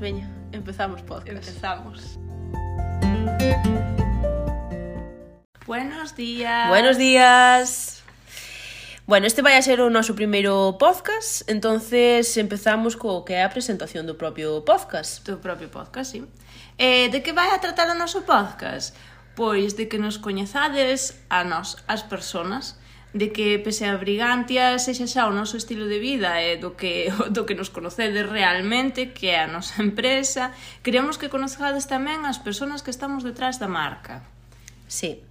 Veña, empezamos podcast. Empezamos. Buenos días. Buenos días. Bueno, este vai a ser o noso primeiro podcast, entonces empezamos co que é a presentación do propio podcast. Do propio podcast, sí. Eh, de que vai a tratar o noso podcast? Pois de que nos coñezades a nós, as persoas, de que pese a Brigantia sexa xa o noso estilo de vida e do que, do que nos conocedes realmente, que é a nosa empresa, queremos que conozcades tamén as persoas que estamos detrás da marca. Sí.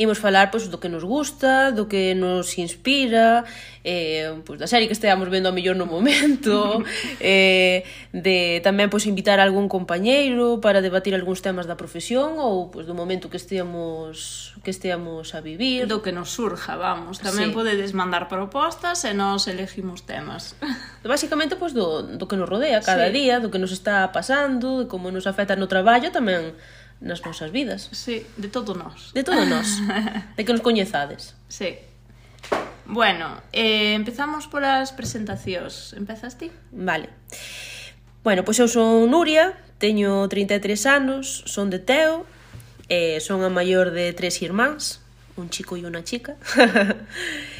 Imos falar pois do que nos gusta, do que nos inspira, eh, pois da serie que esteamos vendo a mellor no momento, eh, de tamén pois invitar a algún compañeiro para debatir algúns temas da profesión ou pois do momento que esteamos que esteamos a vivir, do que nos surja, vamos. Tamén sí. podedes mandar propostas e nós elegimos temas. Básicamente pois do do que nos rodea cada sí. día, do que nos está pasando, de como nos afecta no traballo tamén nas nosas vidas. Sí, de todo nós. De todo nós. de que nos coñezades. Sí. Bueno, eh, empezamos polas presentacións. Empezas ti? Vale. Bueno, pois eu son Nuria, teño 33 anos, son de Teo, eh, son a maior de tres irmáns, un chico e unha chica.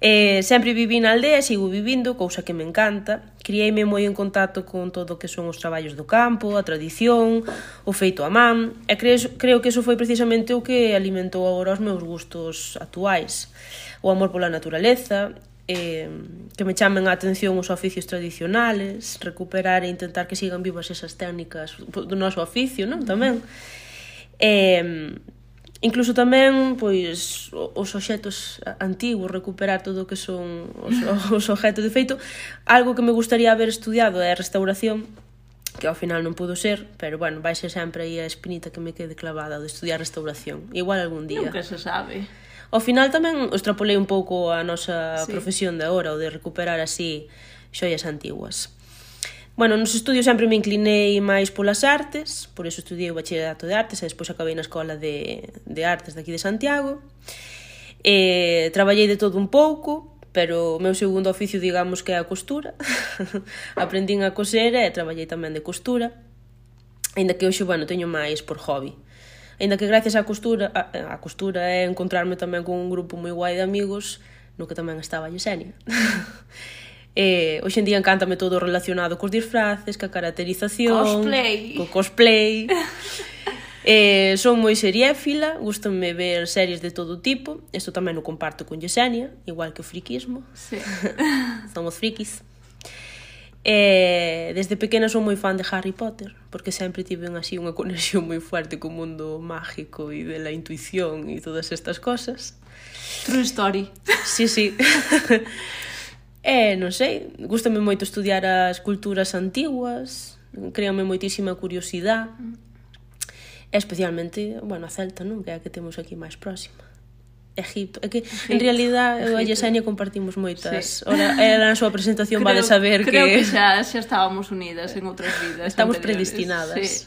Eh, sempre viví na aldea e sigo vivindo, cousa que me encanta. Criei-me moi en contacto con todo o que son os traballos do campo, a tradición, o feito a man, e creo, creo que eso foi precisamente o que alimentou agora os meus gustos actuais. O amor pola naturaleza, eh, que me chamen a atención os oficios tradicionales, recuperar e intentar que sigan vivas esas técnicas do noso oficio, non? Tamén. Eh, Incluso tamén, pois, os obxetos antigos, recuperar todo o que son os, os objetos. De feito, algo que me gustaría haber estudiado é a restauración, que ao final non pudo ser, pero bueno, vai ser sempre aí a espinita que me quede clavada de estudiar restauración. Igual algún día. Nunca se sabe. Ao final tamén extrapolei un pouco a nosa sí. profesión de agora, o de recuperar así xoias antiguas. Bueno, nos estudios sempre me inclinei máis polas artes, por iso estudiei o bachillerato de artes e despois acabei na escola de, de artes daqui de Santiago. E, traballei de todo un pouco, pero o meu segundo oficio digamos que é a costura. Aprendín a coser e traballei tamén de costura. Ainda que hoxe, bueno, teño máis por hobby. Ainda que gracias á costura, a, a costura é encontrarme tamén con un grupo moi guai de amigos no que tamén estaba Yesenia. E hoxe en día encántame todo relacionado cos disfraces, ca caracterización, cosplay. co cosplay. eh, son moi seriéfila, gustanme ver series de todo tipo. Isto tamén o comparto con Yesenia, igual que o friquismo. Sí. Somos frikis. E eh, desde pequena son moi fan de Harry Potter, porque sempre tiven así unha conexión moi fuerte co mundo mágico e de la intuición e todas estas cosas. True story. Sí, sí. E, non sei, gustame moito estudiar as culturas antiguas, creame moitísima curiosidade, e especialmente, bueno, a Celta, non? Que é a que temos aquí máis próxima. Egipto. É que, Egipto, en realidad, Egipto. eu e Yesenia compartimos moitas. Sí. Ora, era na súa presentación, creo, vale saber creo que... Creo que xa, xa estábamos unidas en outras vidas Estamos anteriores. predestinadas. Sí.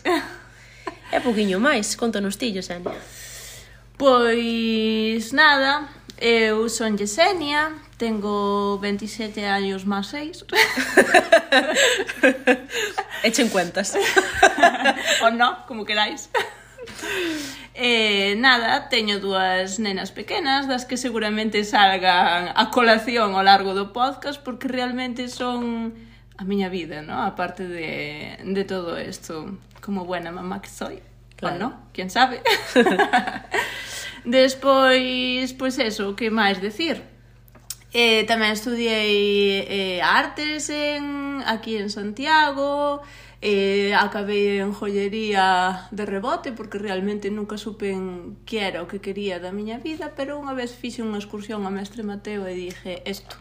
É poquinho máis. Contanos ti, Yesenia. Pois, nada, eu son Yesenia, Tengo 27 años más 6. Echen cuentas. o no, como queráis. Eh, nada, teño dúas nenas pequenas das que seguramente salgan a colación ao largo do podcast porque realmente son a miña vida, ¿no? aparte de, de todo isto, como buena mamá que soy. Claro. O no, quién sabe. Despois, pois pues eso, que máis decir? Eh, tamén estudiei eh, artes en, aquí en Santiago, eh, acabei en joyería de rebote porque realmente nunca supen que era o que quería da miña vida, pero unha vez fixe unha excursión a Mestre Mateo e dije, isto,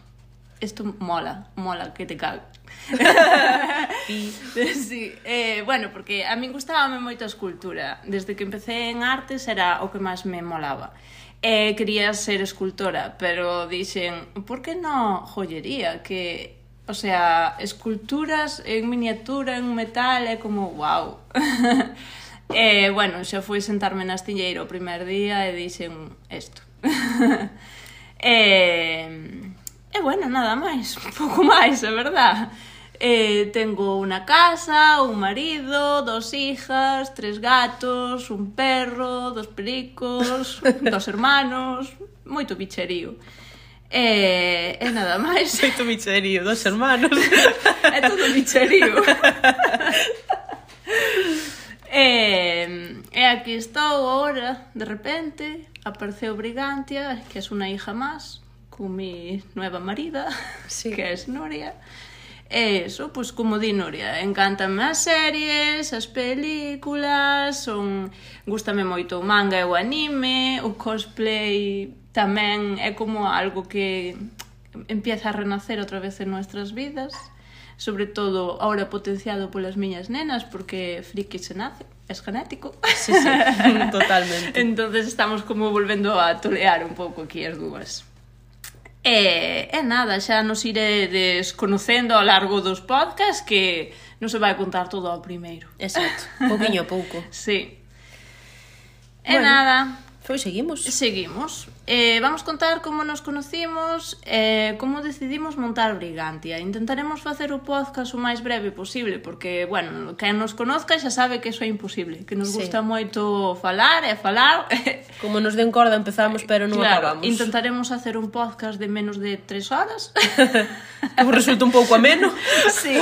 isto mola, mola que te cago. sí. sí. Eh, bueno, porque a min gustábame moito a escultura. Desde que empecé en artes era o que máis me molaba e quería ser escultora, pero dixen, por que non joyería? Que, o sea, esculturas en miniatura, en metal, é como, wow. e, bueno, xa fui sentarme na astilleira o primer día e dixen isto. e, e, bueno, nada máis, pouco máis, é verdad eh, tengo una casa, un marido, dos hijas, tres gatos, un perro, dos pericos, dos hermanos, moito bicherío. E, e nada máis. Moito bicherío, dos hermanos. é todo bicherío. e, eh, e aquí estou ahora, de repente, apareceu Brigantia, que é unha hija máis, con mi nueva marida, sí. que é Nuria. E eso, pois como di Nuria, encantanme as series, as películas, son gustame moito o manga e o anime, o cosplay tamén é como algo que empieza a renacer outra vez en nuestras vidas, sobre todo ahora potenciado polas miñas nenas porque friki se nace, es genético. Sí, sí, totalmente. Entonces estamos como volvendo a tolear un pouco aquí as dúas. E, e nada, xa nos iredes conocendo ao largo dos podcasts que non se vai contar todo ao primeiro. Exacto, pouquinho a pouco. sí. E bueno. nada, Pois seguimos. Seguimos. Eh, vamos contar como nos conocimos e eh, como decidimos montar Brigantia. Intentaremos facer o podcast o máis breve posible, porque, bueno, quen nos conozca xa sabe que eso é imposible, que nos sí. gusta moito falar e falar. Como nos den corda empezamos, pero non claro, acabamos. Intentaremos hacer un podcast de menos de tres horas. que resulta un pouco ameno. sí.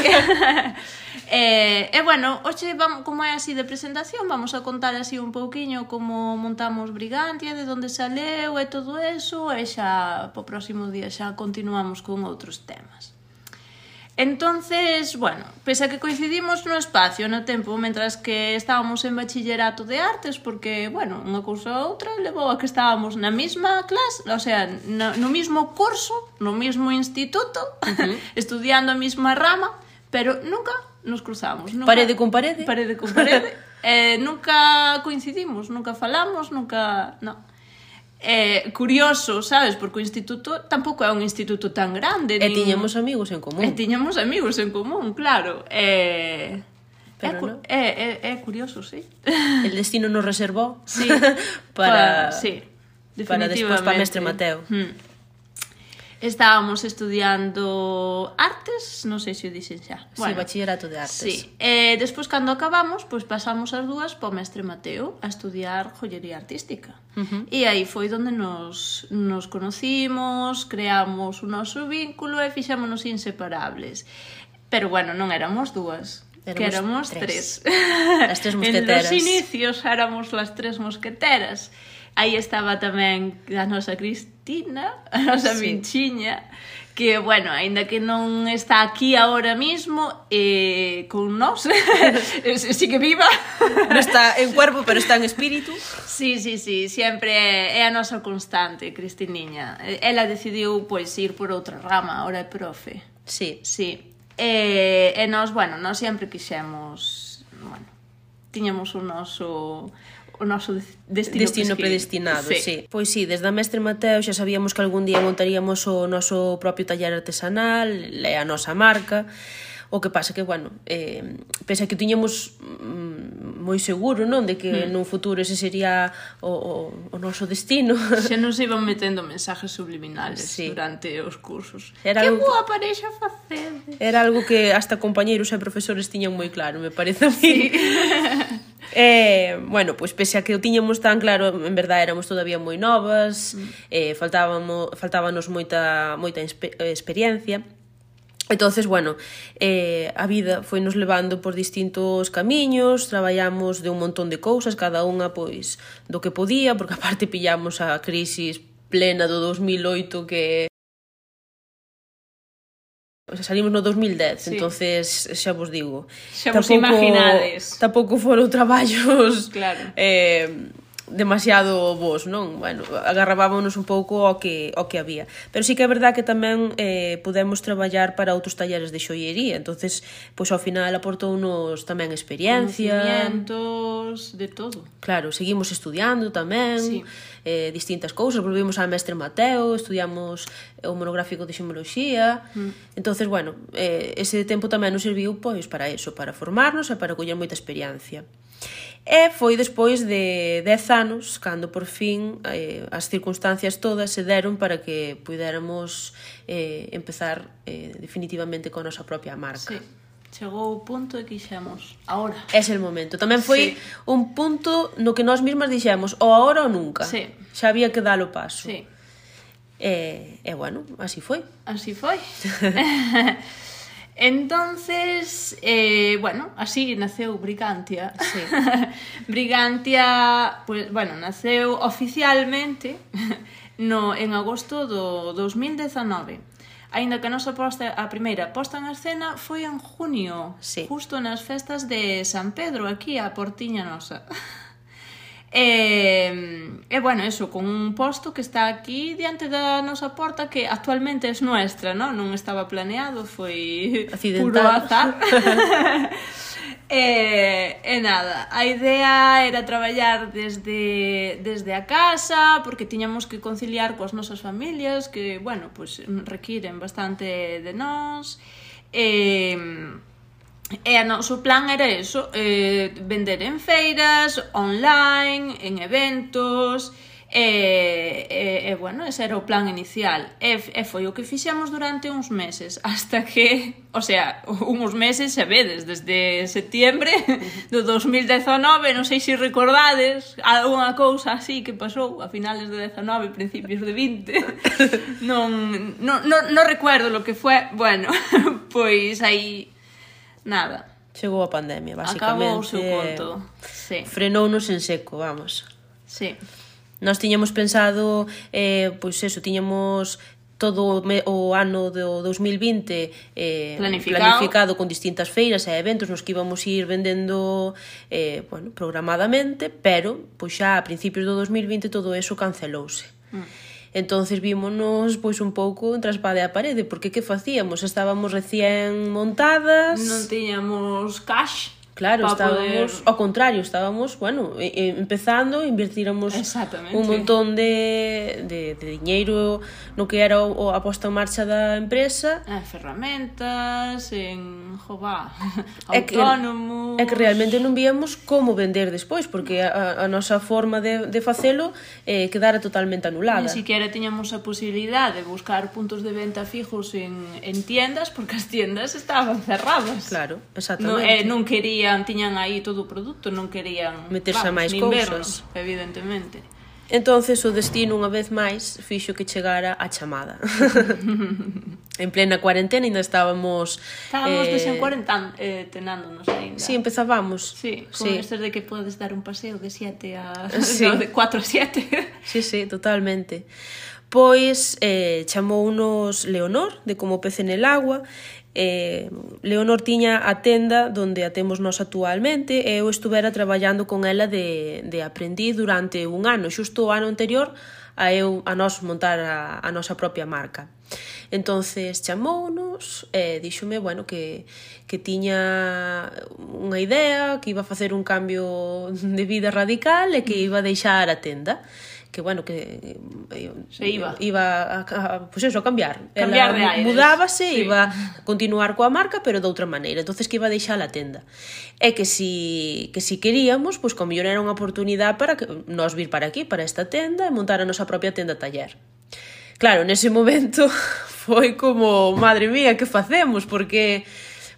E, e bueno, hoxe vamos, como é así de presentación, vamos a contar así un pouquiño como montamos Brigantia, de onde saleu e todo eso, e xa po próximo día xa continuamos con outros temas. Entonces, bueno, pese a que coincidimos no espacio, no tempo, mentras que estábamos en bachillerato de artes, porque, bueno, unha cousa ou outra levou a que estábamos na mesma clase, o sea, no, no mismo curso, no mismo instituto, uh -huh. estudiando a mesma rama, pero nunca nos cruzamos. Nunca, parede con parede. Parede con parede. eh, nunca coincidimos, nunca falamos, nunca... No. Eh, curioso, sabes, porque o instituto tampouco é un instituto tan grande. E nin... tiñamos amigos en común. E tiñamos amigos en común, claro. Eh... Pero é, cu... no. é, é, é curioso, sí. El destino nos reservou sí. para, para, sí, para despois para mestre Mateo. Mm. Estábamos estudiando artes, non sei se o dixen xa. Bueno, sí, bachillerato de artes. Sí. Eh, despois, cando acabamos, pois pasamos as dúas po mestre Mateo a estudiar joyería artística. Uh -huh. E aí foi onde nos, nos conocimos, creamos o noso vínculo e fixámonos inseparables. Pero, bueno, non éramos dúas. Éramos que éramos tres. tres. As tres mosqueteras. en los inicios éramos las tres mosqueteras. Aí estaba tamén a nosa Cristina Valentina, a nosa sí. Minchiña, que, bueno, aínda que non está aquí agora mesmo, eh, con nós, sí que viva. Non está en cuerpo, pero está en espírito. Sí, sí, sí, sempre é, é a nosa constante, Cristiniña. Ela decidiu, pois, ir por outra rama, ahora é profe. Sí. Sí. E, e nós, bueno, nós sempre quixemos, bueno, tiñamos o noso o noso destino, destino predestinado, sí. sí. Pois sí, desde a Mestre Mateo xa sabíamos que algún día montaríamos o noso propio taller artesanal, e a nosa marca, O que pasa que, bueno, eh, pese a que tiñemos mm, moi seguro, non? De que mm. nun futuro ese sería o, o, o noso destino. Xa nos iban metendo mensajes subliminales sí. durante os cursos. Era que algo... boa parexa facedes! Era algo que hasta compañeiros e profesores tiñan moi claro, me parece a mí. Sí. Eh, bueno, pois pese a que o tiñamos tan claro, en verdade éramos todavía moi novas, mm. eh, faltábamos, faltábanos moita moita eh, experiencia Entonces, bueno, eh, a vida foi nos levando por distintos camiños, traballamos de un montón de cousas, cada unha pois do que podía, porque aparte pillamos a crisis plena do 2008 que O sea, salimos no 2010, sí. entonces xa vos digo. Xa vos tampouco, imaginades. Tampouco foron traballos claro. eh, demasiado vos, non? Bueno, agarrabámonos un pouco ao que, ao que había. Pero sí que é verdad que tamén eh, podemos traballar para outros talleres de xoiería. entonces pois ao final aportounos tamén experiencia, conocimientos, de todo. Claro, seguimos estudiando tamén, sí. eh, distintas cousas, volvimos ao mestre Mateo, estudiamos eh, o monográfico de ximoloxía, mm. entonces bueno, eh, ese tempo tamén nos serviu pois para eso, para formarnos e para coller moita experiencia. E foi despois de 10 anos cando por fin eh, as circunstancias todas se deron para que puidéramos eh, empezar eh, definitivamente con a nosa propia marca. Sí. Chegou o punto e quixemos, ahora. É el momento. Tamén foi sí. un punto no que nós mesmas dixemos, ou ahora ou nunca. Sí. Xa había que dar o paso. Sí. E, e bueno, así foi. Así foi. Entonces, eh, bueno, así naceu Brigantia. Sí. Brigantia, pues, bueno, naceu oficialmente no en agosto do 2019. Ainda que a nosa posta, a primeira posta en escena foi en junio, sí. justo nas festas de San Pedro, aquí a Portiña Nosa. E, e bueno, eso, con un posto que está aquí diante da nosa porta que actualmente é nuestra, ¿no? non estaba planeado, foi Accidental. puro azar. E, e nada, a idea era traballar desde, desde a casa, porque tiñamos que conciliar coas nosas familias, que, bueno, pues requiren bastante de nós. E, E a noso plan era eso, eh, vender en feiras, online, en eventos, E, e, e bueno, ese era o plan inicial. E, e foi o que fixemos durante uns meses hasta que, o sea, uns meses se vedes desde setiembre do 2019 non sei se recordades algunha cousa así que pasou a finales de 19 principios de 20 non, non, non, non recuerdo lo que foi bueno, pois aí Nada. Chegou a pandemia, basicamente. Acabou o seu conto. Sí. Frenounos en seco, vamos. Sí. Nós tiñamos pensado, eh, pois eso, tiñamos todo o ano do 2020 eh, planificado. planificado con distintas feiras e eventos nos que íbamos ir vendendo eh, bueno, programadamente, pero pois xa a principios do 2020 todo eso cancelouse. Mm entonces vímonos pois un pouco entre a espada e a parede, porque que facíamos? Estábamos recién montadas, non tiñamos cash Claro, estábamos poder... ao contrario, estábamos, bueno, empezando, invertíramos un montón de, de, de diñeiro no que era o, a posta en marcha da empresa. En ferramentas, en jová, autónomos... É que, é que realmente non víamos como vender despois, porque a, a nosa forma de, de facelo eh, quedara totalmente anulada. Ni siquiera tiñamos a posibilidade de buscar puntos de venta fijos en, en tiendas, porque as tiendas estaban cerradas. Claro, exactamente. No, eh, non quería querían, tiñan aí todo o produto, non querían meterse vamos, a máis cousas, evidentemente. Entonces o destino unha vez máis fixo que chegara a chamada. en plena cuarentena ainda estábamos estábamos eh... desencuarentando eh, tenándonos ainda. Si, sí, empezábamos. Sí, con sí. estes de que podes dar un paseo de 7 a sí. no, de 4 a 7. sí, sí, totalmente. Pois eh, chamou unos Leonor de como pez en el agua Eh, Leonor tiña a tenda donde a temos nós actualmente e eu estuvera traballando con ela de, de aprendiz durante un ano, xusto o ano anterior a eu a nós montar a, a nosa propia marca. Entonces chamounos e díxome, bueno, que, que tiña unha idea, que iba a facer un cambio de vida radical e que iba a deixar a tenda que bueno, que eh, se iba iba a, a pues eso, a cambiar. Cambiar Ela, de aires. Mudábase, sí. iba a continuar coa marca, pero de outra maneira. Entonces que iba a deixar a tenda. E que si que si queríamos, pois pues, como era unha oportunidade para que nós vir para aquí, para esta tenda e montar a nosa propia tenda taller. Claro, nese momento foi como, madre mía, que facemos? Porque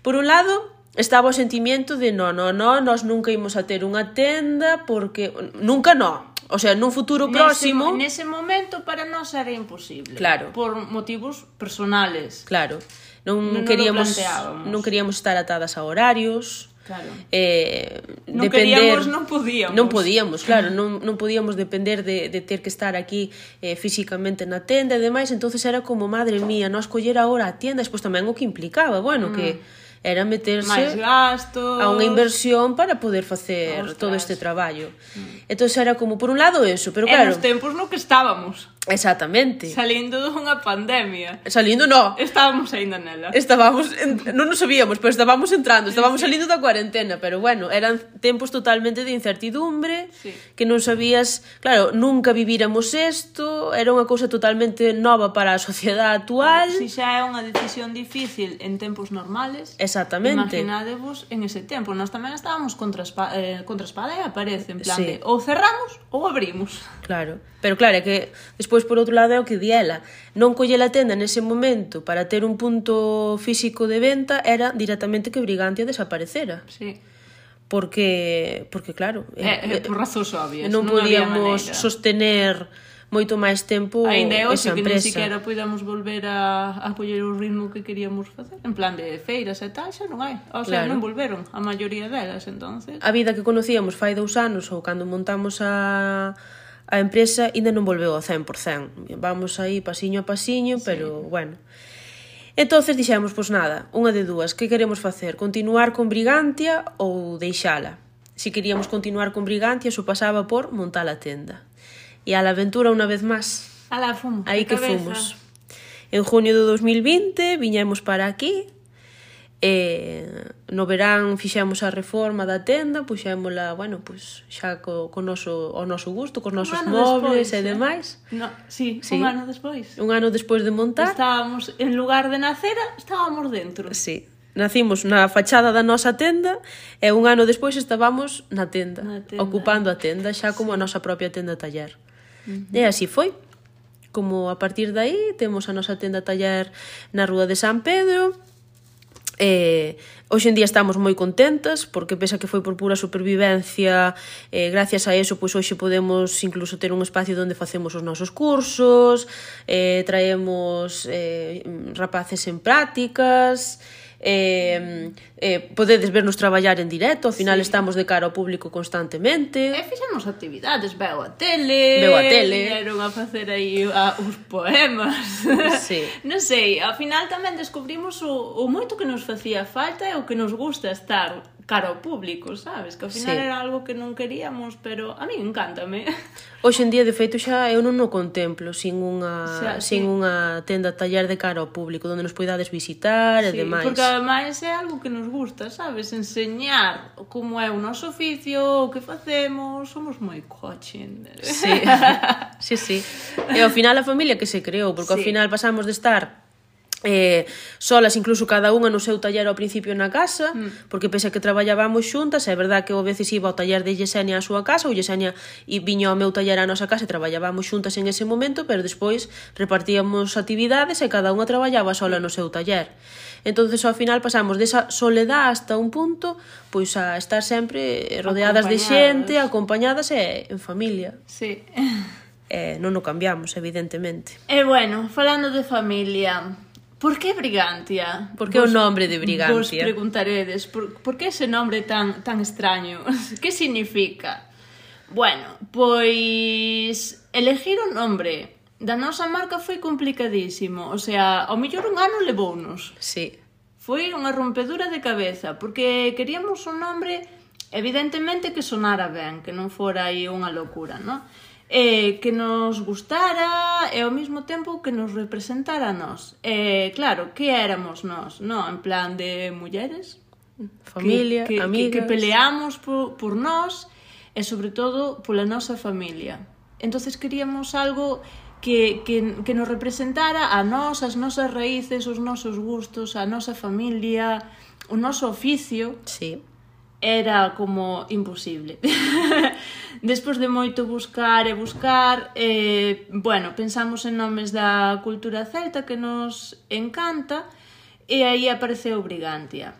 por un lado estaba o sentimento de no, no, no, nós nunca imos a ter unha tenda porque nunca no, O sea, nun futuro próximo... Nese, nese momento para nós era imposible. Claro. Por motivos personales. Claro. Non, non queríamos non queríamos estar atadas a horarios. Claro. Eh, non depender, queríamos, non podíamos. Non podíamos, claro, non, non podíamos depender de, de ter que estar aquí eh, físicamente na tenda e demais, entonces era como, madre mía, nós coller agora a tienda, despois tamén o que implicaba, bueno, mm. que era meterse máis gastos a unha inversión para poder facer Ostras. todo este traballo. Mm. Entón era como por un lado eso, pero e claro. en nos tempos no que estábamos. Exactamente. Salindo dunha pandemia. Salindo no. Estábamos aínda nela. Estábamos, en, non nos sabíamos, pero estábamos entrando, estábamos sí. salindo da cuarentena, pero bueno, eran tempos totalmente de incertidumbre, sí. que non sabías, claro, nunca viviramos isto, era unha cousa totalmente nova para a sociedade actual. Si xa é unha decisión difícil en tempos normales. Exactamente. Imaginadevos en ese tempo, nós tamén estábamos contra espa... eh, contra espada e aparece en plan sí. de ou cerramos ou abrimos. Claro, pero claro, é que despois despois, por outro lado, é o que di ela. Non colle a tenda nese momento para ter un punto físico de venta era directamente que Brigantia desaparecera. Sí. Porque, porque claro... Eh, eh, por razóns obvias. Non, non podíamos sostener moito máis tempo Ainda é hoxe que nin siquiera podamos volver a, a coller o ritmo que queríamos facer. En plan de feiras e tal, xa non hai. O sea, claro. non volveron a maioría delas, entonces. A vida que conocíamos fai dous anos ou cando montamos a a empresa ainda non volveu ao 100%. Vamos aí pasiño a pasiño, sí. pero bueno. Entonces dixemos, pois nada, unha de dúas, que queremos facer? Continuar con Brigantia ou deixala? Si queríamos continuar con Brigantia, iso pasaba por montar a tenda. E a la aventura unha vez máis. A la fumo. Aí que cabeza. fomos. En junio do 2020 viñemos para aquí E no verán fixemos a reforma da tenda, puxémola, bueno, pues, xa co, co noso, o noso gusto, cos nosos un mobles despois, e eh? demais. No, sí, sí, un ano despois. Un ano despois de montar. Estábamos, en lugar de nacer, estábamos dentro. Sí, nacimos na fachada da nosa tenda e un ano despois estábamos na tenda, na tenda. ocupando a tenda xa como sí. a nosa propia tenda taller. Uh -huh. E así foi como a partir dai temos a nosa tenda taller na Rúa de San Pedro, Eh, hoxe en día estamos moi contentas porque pese a que foi por pura supervivencia eh, gracias a eso pois hoxe podemos incluso ter un espacio onde facemos os nosos cursos eh, traemos eh, rapaces en prácticas eh, eh, podedes vernos traballar en directo, ao final sí. estamos de cara ao público constantemente. E fixemos actividades, veo a tele, veo a tele, vieron a facer aí a, os poemas. Sí. non sei, ao final tamén descubrimos o, o moito que nos facía falta e o que nos gusta estar cara ao público, sabes? Que ao final sí. era algo que non queríamos, pero a mí encántame. Hoxe en día, de feito, xa eu non o contemplo sin unha, xa, sin sí. unha tenda taller de cara ao público, onde nos poidades visitar sí, e demais. Porque ademais é algo que nos gusta, sabes? Enseñar como é o noso oficio, o que facemos, somos moi coaching. Sí, sí, sí. E ao final a familia que se creou, porque sí. ao final pasamos de estar eh, solas incluso cada unha no seu taller ao principio na casa, mm. porque pese que traballábamos xuntas, é verdad que o veces iba ao taller de Yesenia á súa casa, ou Yesenia e viña ao meu taller á nosa casa e traballábamos xuntas en ese momento, pero despois repartíamos actividades e cada unha traballaba sola no seu taller. entonces ao final pasamos desa soledad hasta un punto, pois a estar sempre rodeadas de xente, acompañadas e en familia. Sí. Eh, non o cambiamos, evidentemente. E bueno, falando de familia, Por que Brigantia? Por que vos, o nome de Brigantia? Vos preguntaredes, por, por que ese nome tan, tan extraño? que significa? Bueno, pois elegir o nome da nosa marca foi complicadísimo. O sea, ao mellor un ano levounos. Sí. Foi unha rompedura de cabeza, porque queríamos un nome evidentemente que sonara ben, que non fora aí unha locura, non? eh, que nos gustara e ao mesmo tempo que nos representara a nós. Eh, claro, que éramos nós, no? En plan de mulleres, familia, que, que, amigas... Que, que peleamos por, por nós e sobre todo pola nosa familia. Entonces queríamos algo que, que, que nos representara a nós, as nosas raíces, os nosos gustos, a nosa familia, o noso oficio. Sí. Era como imposible. Despois de moito buscar e buscar, eh, bueno, pensamos en nomes da cultura celta que nos encanta e aí apareceu Brigantia.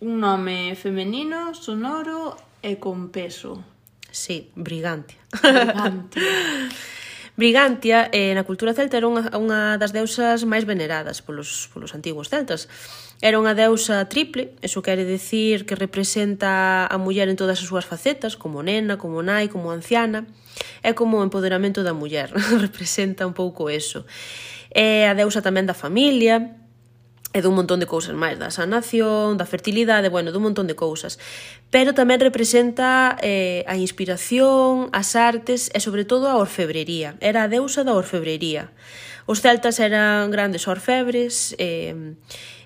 Un nome femenino, sonoro e con peso. Sí, Brigantia. Brigantia. Brigantia eh, na cultura celta era unha, unha das deusas máis veneradas polos, polos antigos celtas. Era unha deusa triple, eso quere decir que representa a muller en todas as súas facetas, como nena, como nai, como anciana, é como o empoderamento da muller, representa un pouco eso. É a deusa tamén da familia, e dun montón de cousas máis, da sanación, da fertilidade, bueno, dun montón de cousas. Pero tamén representa eh, a inspiración, as artes e sobre todo a orfebrería. Era a deusa da orfebrería. Os celtas eran grandes orfebres, eh,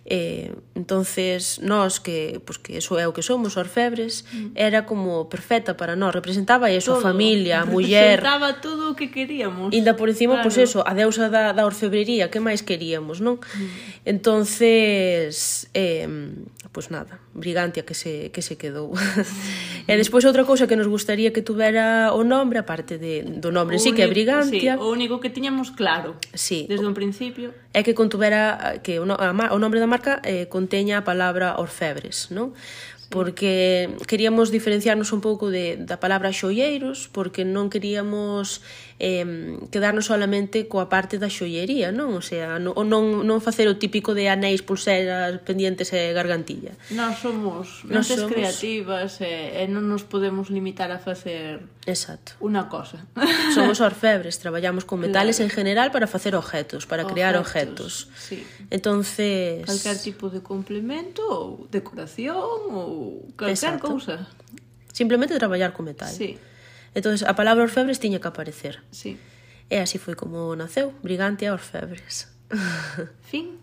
Eh, entonces nós que, pois pues, que eso é o que somos, orfebres, mm. era como perfecta para nós, representaba eso, todo. a familia, a muller, representaba todo o que queríamos. Inda por encima, claro. pois pues eso, a deusa da, da orfebrería, que máis queríamos, non? Mm. Entonces, eh, pois pues nada, Brigantia que se, que se quedou. e despois outra cousa que nos gustaría que tuvera o nombre, aparte de, do nombre en sí que é Brigantia. Sí, o único que tiñamos claro sí, desde un principio é que contuvera que o, o nombre da marca eh, conteña a palabra orfebres, non? porque queríamos diferenciarnos un pouco de, da palabra xoieiros, porque non queríamos eh, quedarnos solamente coa parte da xoiería, non? O sea, non, non, non facer o típico de anéis, pulseras, pendientes e gargantilla. Nós somos mentes somos... creativas e, e non nos podemos limitar a facer Exacto. unha cosa. Somos orfebres, traballamos con metales claro. en general para facer objetos, para objetos, crear objetos. Sí. Entonces... Calcar tipo de complemento ou decoración ou calcar Exacto. cousa simplemente traballar con metal. Sí. Entón, a palabra orfebres tiña que aparecer. Sí. E así foi como naceu, Brigante a orfebres. Fin.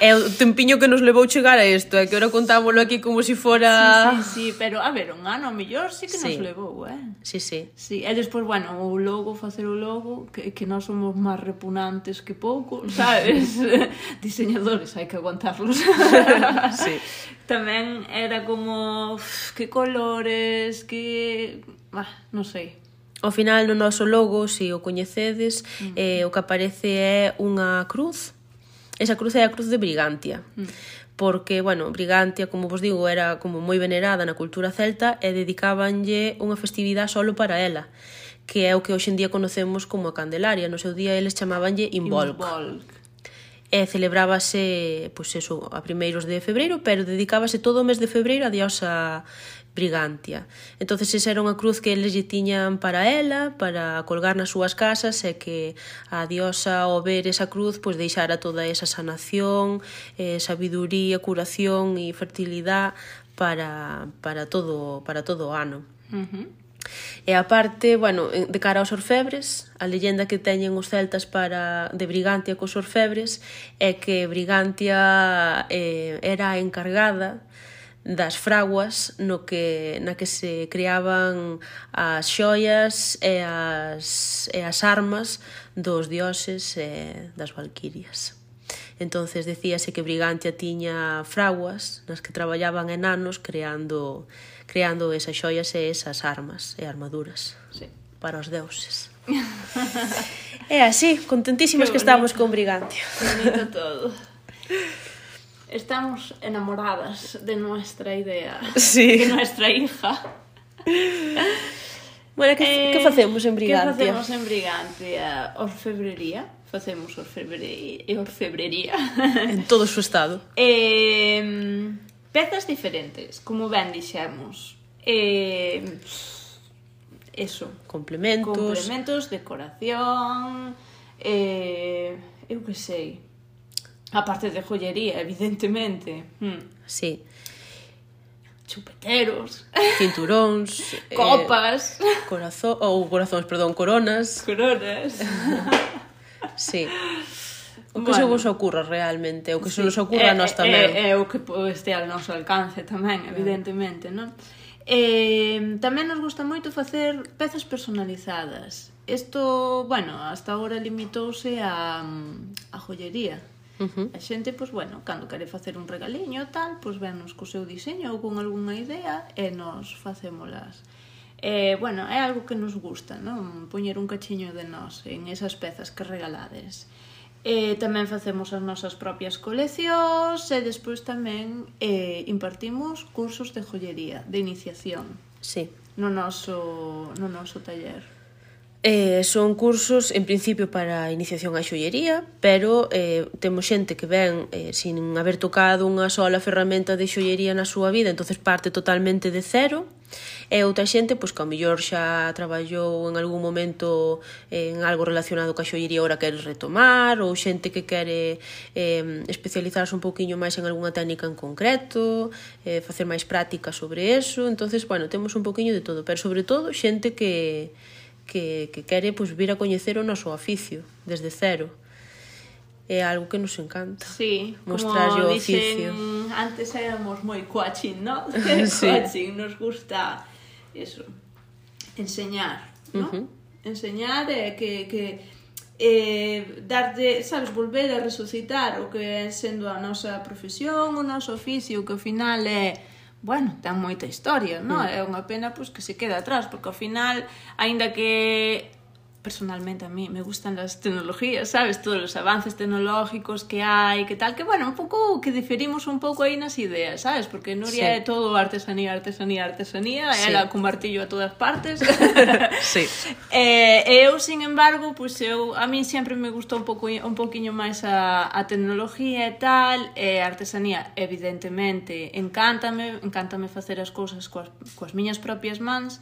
É o tempiño que nos levou chegar a isto, é que ora contámoslo aquí como se si fora... Sí, sí, sí, pero a ver, un ano mellor sí que sí. nos levou, eh? Sí, sí. sí. E despois, bueno, o logo, facer o logo, que, que non somos máis repunantes que pouco, sabes? Diseñadores, hai que aguantarlos. sí. Tamén era como, que colores, que... Bah, non sei, Ao final no noso logo, se o coñecedes, mm. eh, o que aparece é unha cruz. Esa cruz é a cruz de Brigantia. Mm porque, bueno, Brigantia, como vos digo, era como moi venerada na cultura celta e dedicábanlle unha festividade solo para ela, que é o que hoxe en día conocemos como a Candelaria. No seu día eles chamabanlle Involk. Involk. E celebrábase, pois eso, a primeiros de febreiro, pero dedicábase todo o mes de febreiro a diosa Brigantia. Entonces esa era unha cruz que eles lle tiñan para ela, para colgar nas súas casas e que a diosa ao ver esa cruz pois deixara toda esa sanación, eh, sabiduría, curación e fertilidade para, para todo para todo o ano. Uh -huh. E aparte, bueno, de cara aos orfebres, a leyenda que teñen os celtas para de Brigantia cos orfebres é que Brigantia eh, era encargada das fraguas no que, na que se creaban as xoias e as, e as armas dos dioses e das valquirias. Entonces decíase que Brigantia tiña fraguas nas que traballaban enanos creando creando esas xoias e esas armas e armaduras sí. para os deuses. é así, contentísimas que estamos con Brigantia. Bonito todo. Estamos enamoradas de nuestra idea, sí. de nuestra hija. Bueno, que, eh, que facemos en Brigantia? Que facemos en Brigantia? Orfebrería. Facemos orfebrería. orfebrería. En todo o seu estado. Eh, pezas diferentes, como ben dixemos. Eh, eso. Complementos. Complementos, decoración... Eh, eu que sei A parte de joyería, evidentemente. Mm. Sí. Chupeteros. Cinturóns. Eh, Copas. Eh, corazón, ou oh, corazóns, perdón, coronas. Coronas. sí. O que bueno. se vos ocurra realmente, o que sí. se nos ocurra eh, a nós eh, tamén. É, eh, eh, o que este ao noso alcance tamén, evidentemente, non? Eh, tamén nos gusta moito facer pezas personalizadas. Isto, bueno, hasta agora limitouse a, a joyería Uh -huh. A xente, pois, bueno, cando quere facer un regaliño tal, pois venos co seu diseño ou con algunha idea e nos facémolas. Eh, bueno, é algo que nos gusta, non? Poñer un cachiño de nós en esas pezas que regalades. Eh, tamén facemos as nosas propias coleccións e despois tamén eh, impartimos cursos de joyería, de iniciación. Sí. No noso, no noso taller. Eh, son cursos en principio para iniciación á xollería, pero eh, temos xente que ven eh, sin haber tocado unha sola ferramenta de xollería na súa vida, entonces parte totalmente de cero, e outra xente pois, que ao mellor xa traballou en algún momento en algo relacionado ca xollería ora quere retomar ou xente que quere eh, especializarse un pouquiño máis en algunha técnica en concreto eh, facer máis práctica sobre eso entonces bueno, temos un pouquiño de todo pero sobre todo xente que que, que quere pois, vir a coñecer o noso oficio desde cero é algo que nos encanta. Sí, mostrar como o oficio. Antes éramos moi coaching, ¿no? sí. Coaching nos gusta eso, enseñar, ¿no? Uh -huh. Enseñar eh, que que eh darlle, sabes, volver a resucitar o que é sendo a nosa profesión, o noso oficio, que ao final é eh, bueno, ten moita historia, non? Mm. É unha pena pois, que se queda atrás, porque ao final, aínda que personalmente a mí me gustan las tecnologías, sabes, todos los avances tecnológicos que hay, que tal, que bueno, un pouco que diferimos un pouco aí nas ideas, sabes, porque Nuria sí. é todo artesanía, artesanía, artesanía, sí. ela con martillo a todas partes. sí. eh, eu, sin embargo, pois pues, eu a mí sempre me gustou un pouco un poquiño máis a, a tecnología e tal, e eh, artesanía evidentemente encántame, encántame facer as cousas coas, coas miñas propias mans.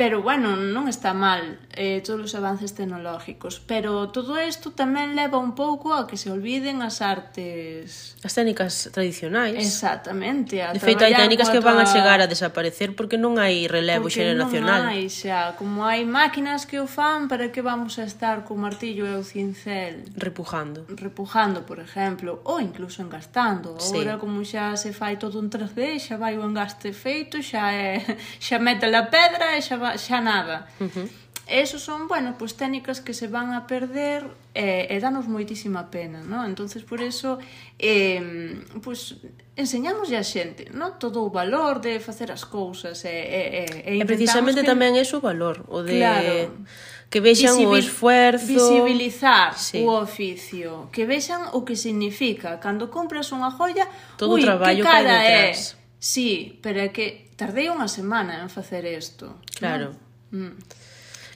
Pero bueno, non está mal eh, todos os avances tecnológicos, pero todo isto tamén leva un pouco a que se olviden as artes... As técnicas tradicionais. Exactamente. A de feito, hai técnicas que van a chegar a desaparecer porque non hai relevo porque xeracional. non hai xa. Como hai máquinas que o fan, para que vamos a estar co martillo e o cincel? Repujando. Repujando, por exemplo, ou incluso engastando. Sí. Ora, como xa se fai todo un 3D, xa vai o engaste feito, xa, é, xa mete a pedra e xa va xa nada. Uh -huh. Esos son, bueno, pues técnicas que se van a perder eh, e danos moitísima pena, ¿no? Entonces, por eso, eh, pues, enseñamos a xente, ¿no? Todo o valor de facer as cousas e, e, e, e precisamente que... tamén é o valor, o de... Claro que vexan Visibil o esfuerzo... Visibilizar sí. o oficio, que vexan o que significa. Cando compras unha joia, Todo ui, o traballo que cara é. Sí, pero é que Tardei unha semana en facer isto. Claro. Mm.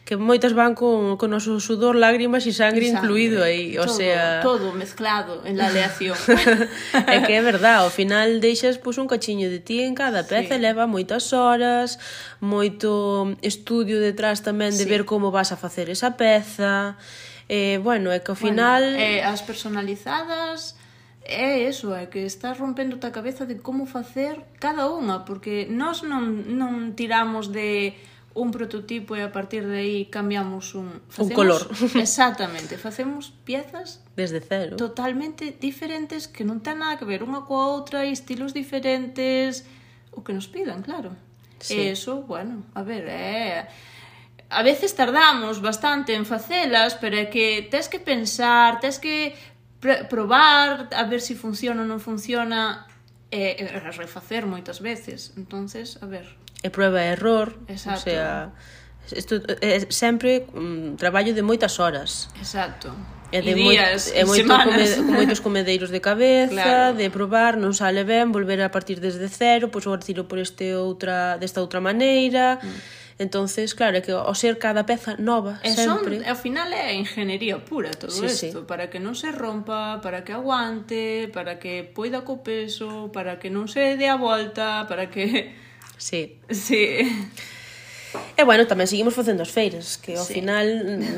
Que moitas van con, con o sudor, lágrimas e sangre, sangre incluído aí, o todo, sea... Todo mezclado en la aleación. é que é verdad, ao final deixas pois, un cachiño de ti en cada peza, sí. leva moitas horas, moito estudio detrás tamén de sí. ver como vas a facer esa peza... Eh, bueno, é que ao final... Bueno, eh, as personalizadas é eso, é que estás rompendo a cabeza de como facer cada unha, porque nós non, non tiramos de un prototipo e a partir de aí cambiamos un... Facemos, un color. Exactamente, facemos piezas... Desde cero. Totalmente diferentes que non ten nada que ver unha coa outra e estilos diferentes, o que nos pidan, claro. Sí. E eso, bueno, a ver, é... A veces tardamos bastante en facelas, pero é que tens que pensar, tens que pr probar a ver se si funciona ou non funciona e, e refacer moitas veces. Entonces, a ver. E prueba e error, Exacto. o sea, isto é eh, sempre un traballo de moitas horas. Exacto. E de moi, días, e moito come, moitos comedeiros de cabeza, claro. de probar, non sale ben, volver a partir desde cero, pois agora tiro por este outra, desta outra maneira. Mm entonces claro, é que ao ser cada peza nova e sempre... Son, ao final é ingeniería pura todo sí, isto, sí. para que non se rompa, para que aguante, para que poida co peso, para que non se dé a volta, para que... Sí. Sí. E bueno, tamén seguimos facendo as feiras, que ao sí. final,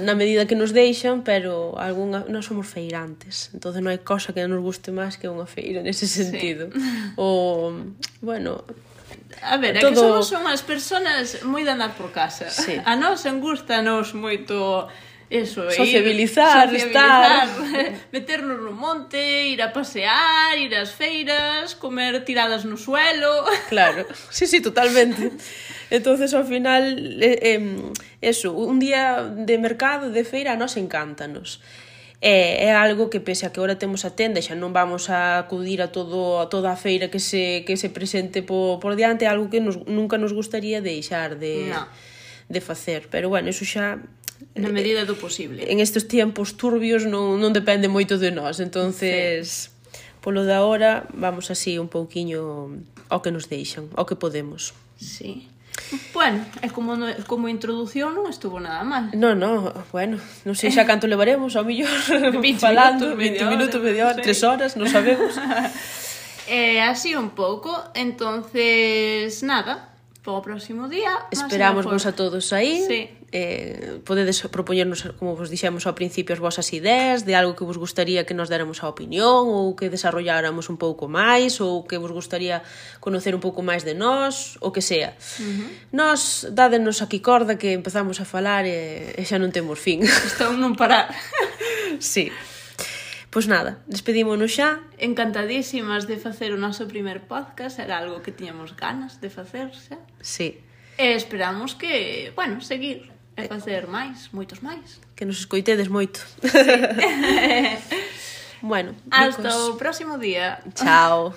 na medida que nos deixan, pero algunha, non somos feirantes. entonces non hai cosa que nos guste máis que unha feira nese sentido. Sí. O, bueno, A ver, é todo... que somos unhas personas moi de andar por casa. Sí. A nós engustanos moito Eso, sociabilizar, ir, sociabilizar, estar... meternos no monte, ir a pasear, ir ás feiras, comer tiradas no suelo... Claro, sí, sí, totalmente. entonces ao final, eh, eh, eso, un día de mercado, de feira, a nos encántanos é, é algo que pese a que agora temos a tenda xa non vamos a acudir a todo a toda a feira que se que se presente por, por diante, é algo que nos, nunca nos gustaría deixar de no. de facer, pero bueno, eso xa na eh, medida do posible. En estes tempos turbios non non depende moito de nós, entonces sí. polo da hora vamos así un pouquiño ao que nos deixan, ao que podemos. Sí. Bueno, é como, no, como introducción non estuvo nada mal. No, no, bueno, non sei xa canto levaremos, ao millor 20 falando, minutos, 20 minutos, media hora, 3 horas, non sabemos. eh, así un pouco, entonces, nada, para o próximo día. Esperamos vos a todos aí. Sí. Eh, podedes propoñernos, como vos dixemos ao principio, as vosas ideas de algo que vos gustaría que nos déramos a opinión ou que desarrolláramos un pouco máis ou que vos gustaría conocer un pouco máis de nós, o que sea. Uh -huh. Nos, dádenos aquí corda que empezamos a falar e, e xa non temos fin. Estou non parar. sí. Pois nada, despedímonos xa. Encantadísimas de facer o noso primer podcast, era algo que tiñamos ganas de facer xa. Sí. E esperamos que, bueno, seguir e facer máis, moitos máis. Que nos escoitedes moito. Sí. bueno, Hasta ricos. o próximo día. Chao.